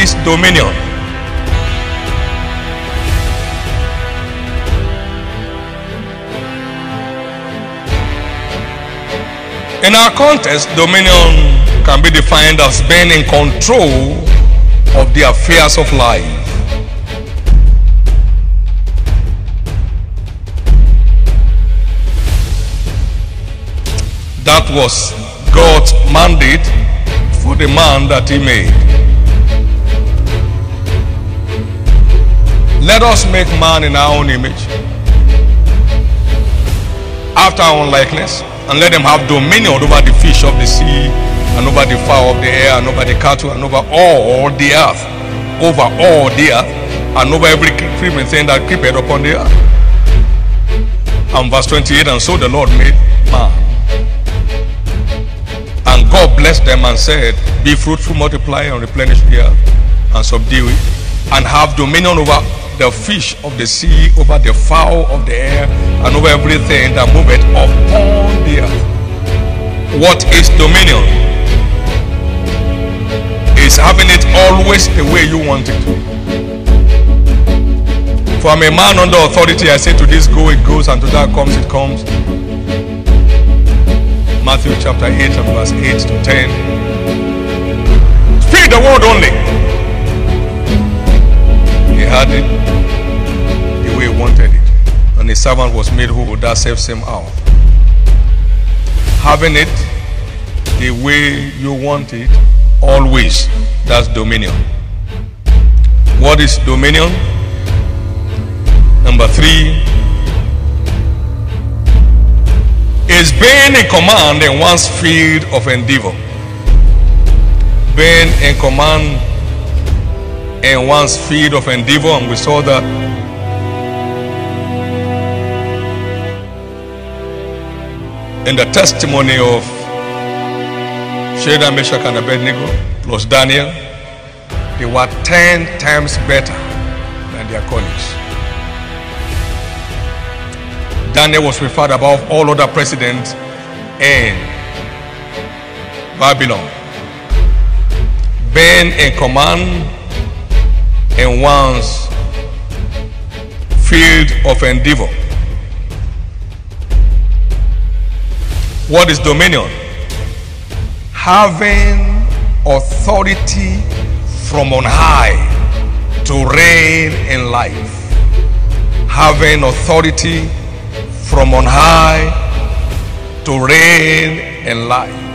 what is dominion? In our context, dominion can be defined as being in control of the affairs of life. That was God's mandate for the man that he made. Let us make man in our own image, after our own likeness, and let them have dominion over the fish of the sea, and over the fowl of the air, and over the cattle, and over all the earth, over all the earth, and over every creeping thing that creepeth upon the earth. And verse 28, and so the Lord made man. And God blessed them and said, Be fruitful, multiply, and replenish the earth, and subdue it, and have dominion over the fish of the sea, over the fowl of the air, and over everything that moveth upon the earth. What is dominion? Is having it always the way you want it. For I'm a man under authority, I say to this go, it goes, and to that comes, it comes. Matthew chapter 8 and verse 8 to 10. Speak the word only. Had it the way he wanted it. And his servant was made whole that same same hour. Having it the way you want it, always. That's dominion. What is dominion? Number three is being in command in one's field of endeavor. Being in command in one's field of endeavor, and we saw that in the testimony of Shadrach, Meshach, and Abednego plus Daniel, they were ten times better than their colleagues. Daniel was referred above all other presidents in Babylon. Being in command in one's field of endeavor. What is dominion? Having authority from on high to reign in life. Having authority from on high to reign in life.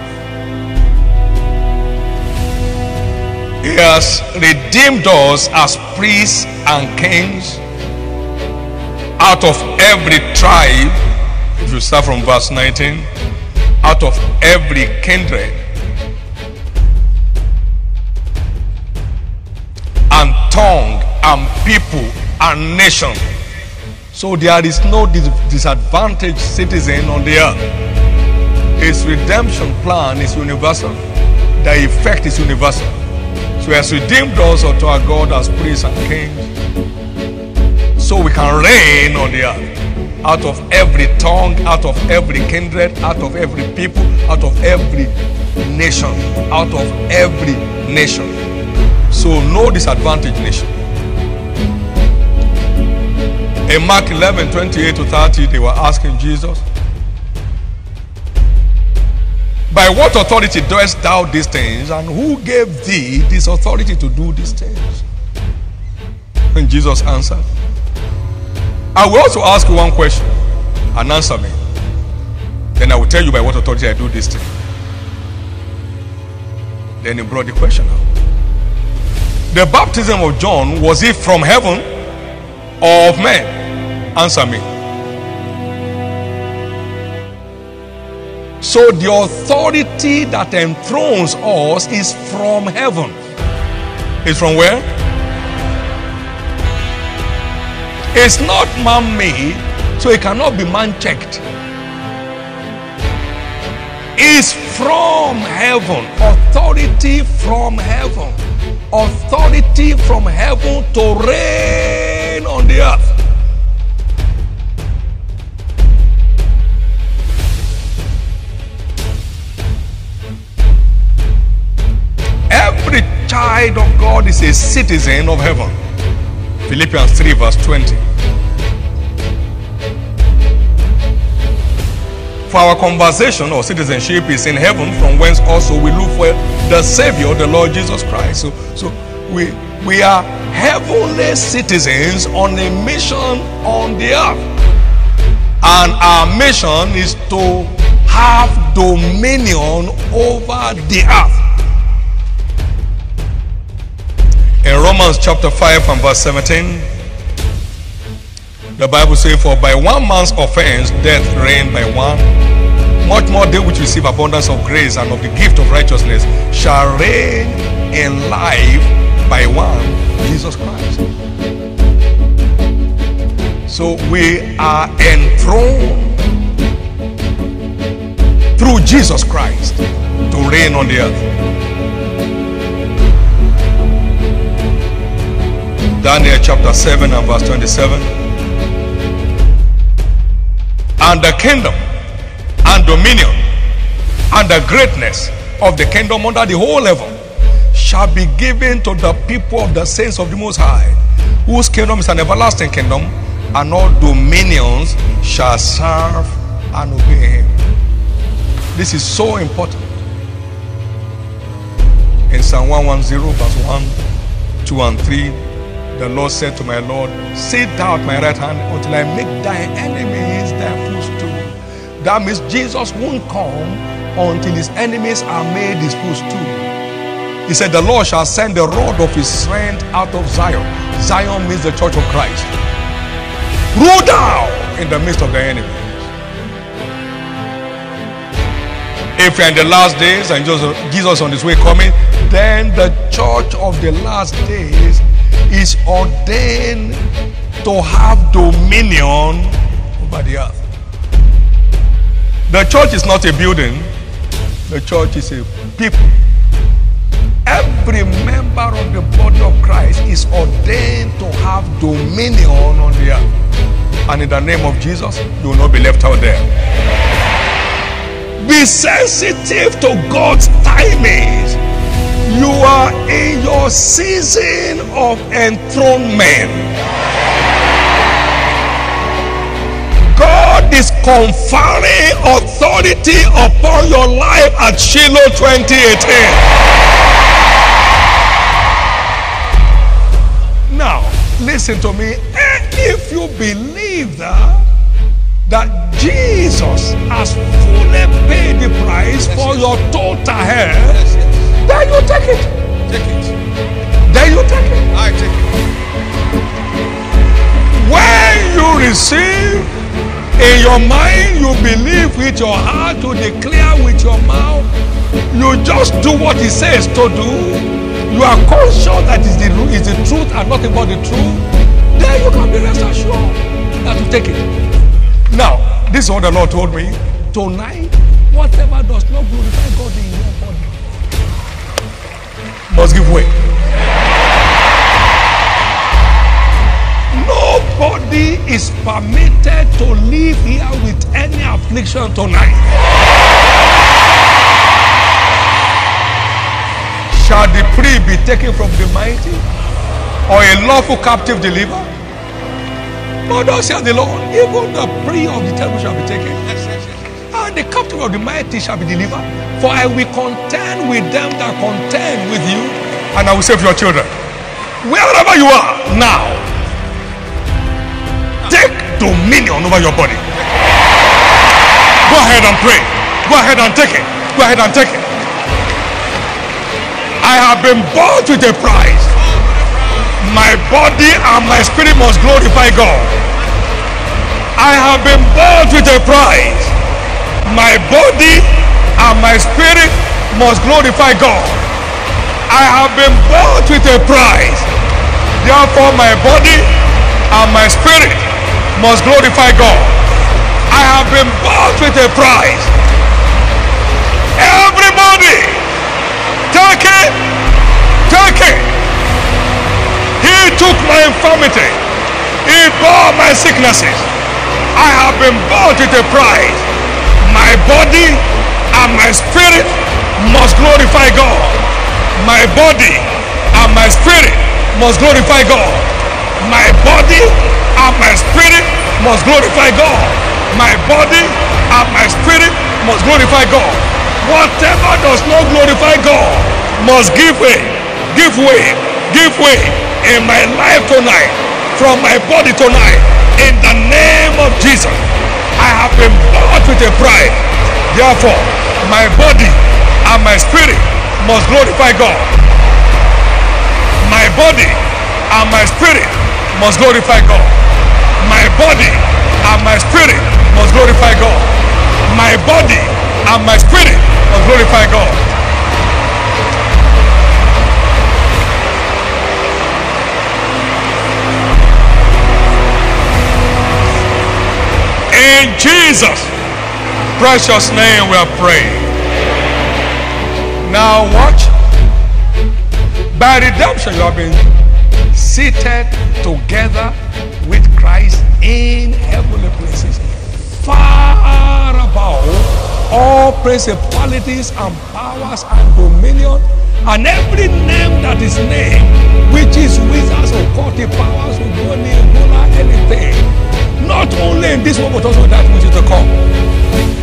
He has redeemed us as priests and kings out of every tribe. If you start from verse 19, out of every kindred and tongue and people and nation. So there is no disadvantaged citizen on the earth. His redemption plan is universal. The effect is universal. He has redeemed us unto our God as priests and kings. So we can reign on the earth. Out of every tongue, out of every kindred, out of every people, out of every nation, out of every nation. So no disadvantaged nation. In Mark 11, 28 to 30, they were asking Jesus, By what authority doest thou these things? And who gave thee this authority to do these things? And Jesus answered, I will also ask you one question and answer me. Then I will tell you by what authority I do this thing. Then he brought the question out. The baptism of John, was it from heaven or of men? Answer me. So the authority that enthrones us is from heaven. Is from where? It's not man made, so it cannot be man checked. It's from heaven. Authority from heaven. Authority from heaven to reign on the earth. Is a citizen of heaven. Philippians 3, verse 20. For our conversation or citizenship is in heaven, from whence also we look for the Savior, the Lord Jesus Christ. So, so we we are heavenly citizens on a mission on the earth. And our mission is to have dominion over the earth. Romans chapter 5 and verse 17, the Bible says, For by one man's offense death reigned by one, much more they which receive abundance of grace and of the gift of righteousness shall reign in life by one, Jesus Christ. So we are enthroned through Jesus Christ to reign on the earth. Daniel chapter 7 and verse 27. And the kingdom and dominion and the greatness of the kingdom under the whole heaven shall be given to the people of the saints of the Most High, whose kingdom is an everlasting kingdom, and all dominions shall serve and obey him. This is so important. In Psalm 110, verse 1, 2, and 3, the Lord said to my Lord, Sit down at my right hand until I make thy enemies thy footstool. That means Jesus won't come until his enemies are made his footstool. He said, The Lord shall send the rod of his strength out of Zion. Zion means the church of Christ. Rule down in the midst of the enemies. If you're in the last days and Jesus on his way coming, then the church of the last days is ordained to have dominion over the earth. The church is not a building, the church is a people. Every member of the body of Christ is ordained to have dominion on the earth. And in the name of Jesus, you will not be left out there. Be sensitive to God's timings. You are in your season of enthronement. God is conferring authority upon your life at Shiloh 2018. Now, listen to me. If you believe that, that Jesus has fully paid the price for your total health, then you take it. Take it. Then you take it. I take it. When you receive in your mind, you believe with your heart, you declare with your mouth, you just do what he says to do you are conscious that is the, is the truth and nothing but the truth, then you can be rest assured that you take it. Now, this is what the Lord told me. Tonight, whatever does must give way. Nobody is permitted to live here with any affliction tonight. Shall the prey be taken from the mighty, or a lawful captive delivered? But thus the Lord, even the prey of the terrible shall be taken, the captive of the mighty shall be delivered. For I will contend with them that contend with you, and I will save your children. Wherever you are now, take dominion over your body. Go ahead and pray. Go ahead and take it. Go ahead and take it. I have been bought with a price. My body and my spirit must glorify God. I have been bought with a price. My body and my spirit must glorify God. I have been bought with a price. Therefore, my body and my spirit must glorify God. I have been bought with a price. Everybody Take it. Take it. He took my infirmity. He bore my sicknesses. I have been bought with a price. My body and my spirit must glorify God. My body and my spirit must glorify God. My body and my spirit must glorify God. My body and my spirit must glorify God. Whatever does not glorify God must give way, give way, give way in my life tonight, from my body tonight, in the name of Jesus. I have been bought with a pride. Therefore, my body and my spirit must glorify God. My body and my spirit must glorify God. My body and my spirit must glorify God. My body and my spirit must glorify God. In Jesus' precious name we are praying. Now watch. By redemption you have been seated together with Christ in heavenly places, far above all principalities and powers and dominion and every name that is named, which is wizards, occultic powers, Ebola, anything. Not only in this world, but also in that which is to come.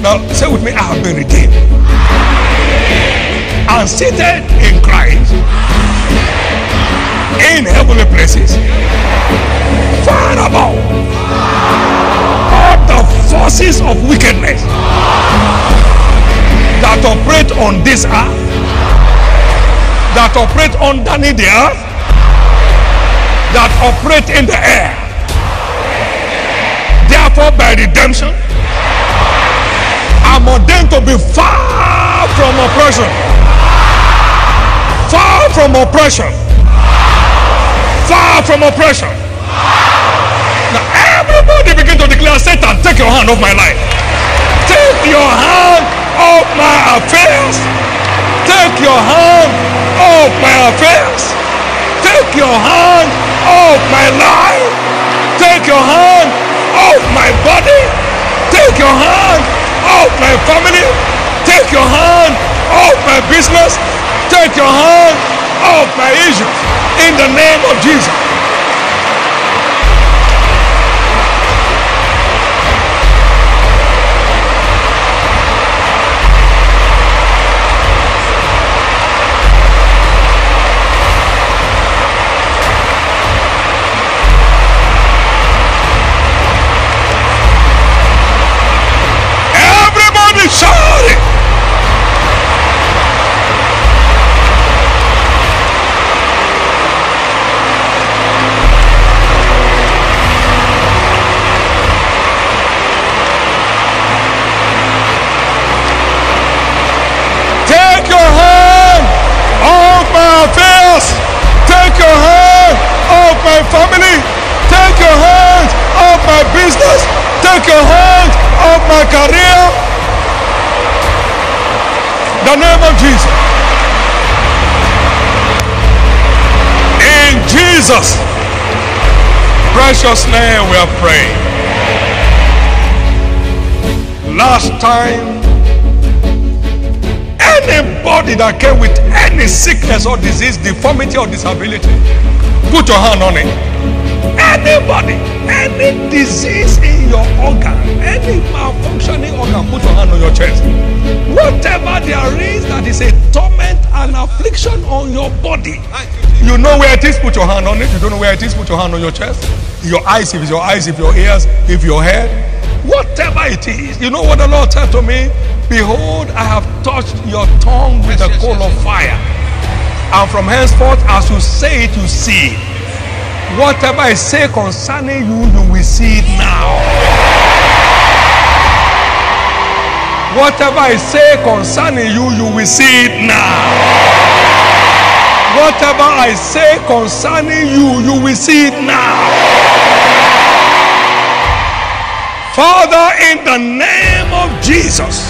Now, say with me, I have been redeemed. And seated in Christ in heavenly places, far above all the forces of wickedness that operate on this earth, that operate underneath the earth, that operate in the air. Therefore, by redemption, I'm ordained to be far from oppression. Far from oppression. Far from oppression. Now, everybody begin to declare Satan, take your hand off my life. Take your hand off my affairs. Take your hand off my affairs. Take your hand off my life. Take your hand off my body. Take your hand off my family. Take your hand off my business. Take your hand off my issues. In the name of Jesus. Take your hand off my career. The name of Jesus. In Jesus' precious name we are praying. Last time anybody that came with any sickness or disease, deformity or disability, put your hand on it. Anybody, any disease in your organ, any malfunctioning organ, put your hand on your chest. Whatever there is that is a torment and affliction on your body, you know where it is, put your hand on it. You don't know where it is, put your hand on your chest. Your eyes, if it's your eyes, if your ears, if your head, whatever it is. You know what the Lord said to me? Behold, I have touched your tongue with a coal of fire. And from henceforth, as you say it, you see it. Whatever I say concerning you, you will see it now. Whatever I say concerning you, you will see it now. Whatever I say concerning you, you will see it now. Father, in the name of Jesus,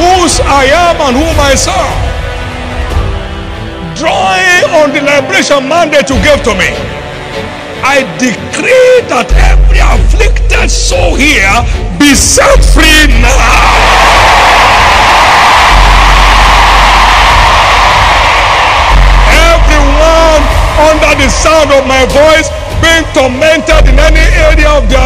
whose I am and whom I serve, drawing on the liberation mandate you gave to me, I decree that every afflicted soul here be set free now. under the sound of my voice being tormented in any area of their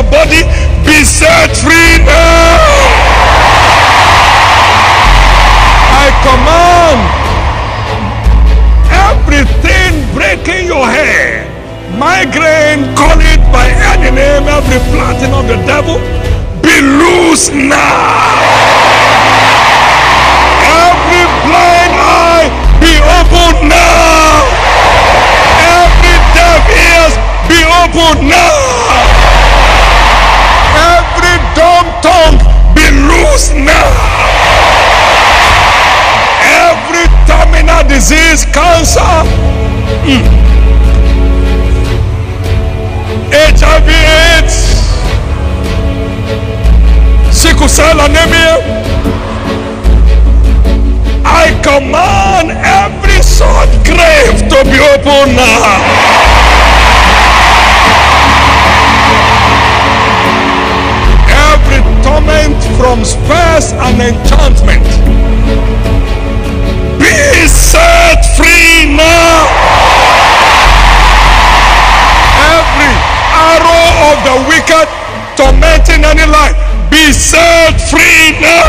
disease, cancer, mm, HIV, AIDS, sickle cell anemia. I command every sort grave to be open now. Every torment from spells and enchantment be set free now. Every arrow of the wicked tormenting any life be set free now.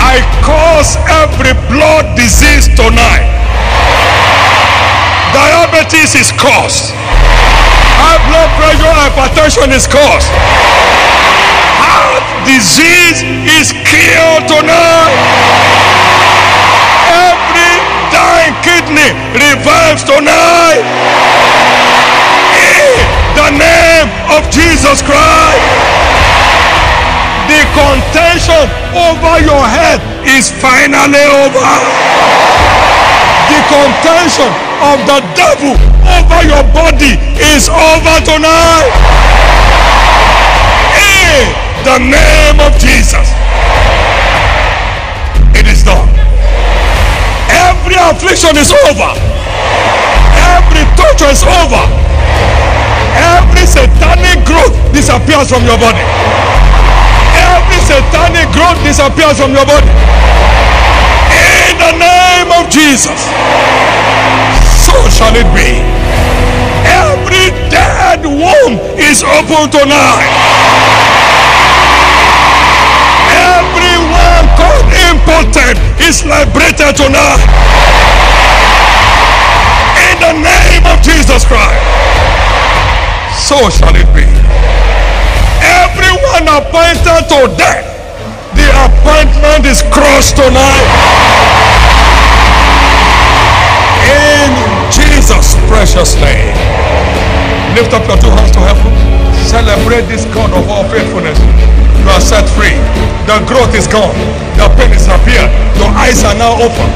I cause every blood disease tonight. Diabetes is caused. High blood pressure, hypertension is caused. Heart disease is killed tonight. Every dying kidney revives tonight. In the name of Jesus Christ. The contention over your head is finally over. The contention of the devil over your body is over tonight. The name of Jesus. It is done. Every affliction is over. Every torture is over. Every satanic growth disappears from your body. Every satanic growth disappears from your body. In the name of Jesus. So shall it be. Every dead womb is open tonight. Is liberated tonight. In the name of Jesus Christ. So shall it be. Everyone appointed to death, the appointment is crossed tonight. In Jesus' precious name. Lift up your two hands to heaven. Celebrate this God of all faithfulness. You are set free. The growth is gone. The pain is appeared. Your eyes are now open.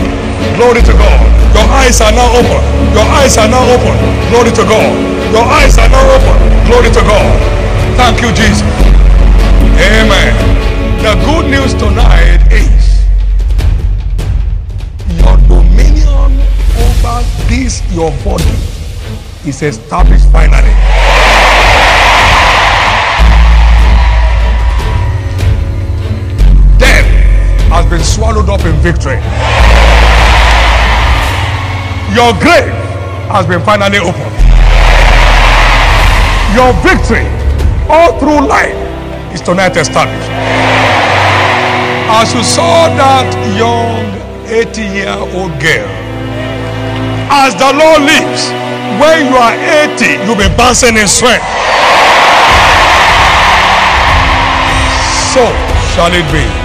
Glory to God. Your eyes are now open. Your eyes are now open. Glory to God. Your eyes are now open. Glory to God. Thank you, Jesus. Amen. The good news tonight is your dominion over this your body is established finally. Has been swallowed up in victory. Your grave has been finally opened. Your victory all through life is tonight established. As you saw that young 80 year old girl, as the Lord lives, when you are 80, you'll be bouncing in strength. So shall it be.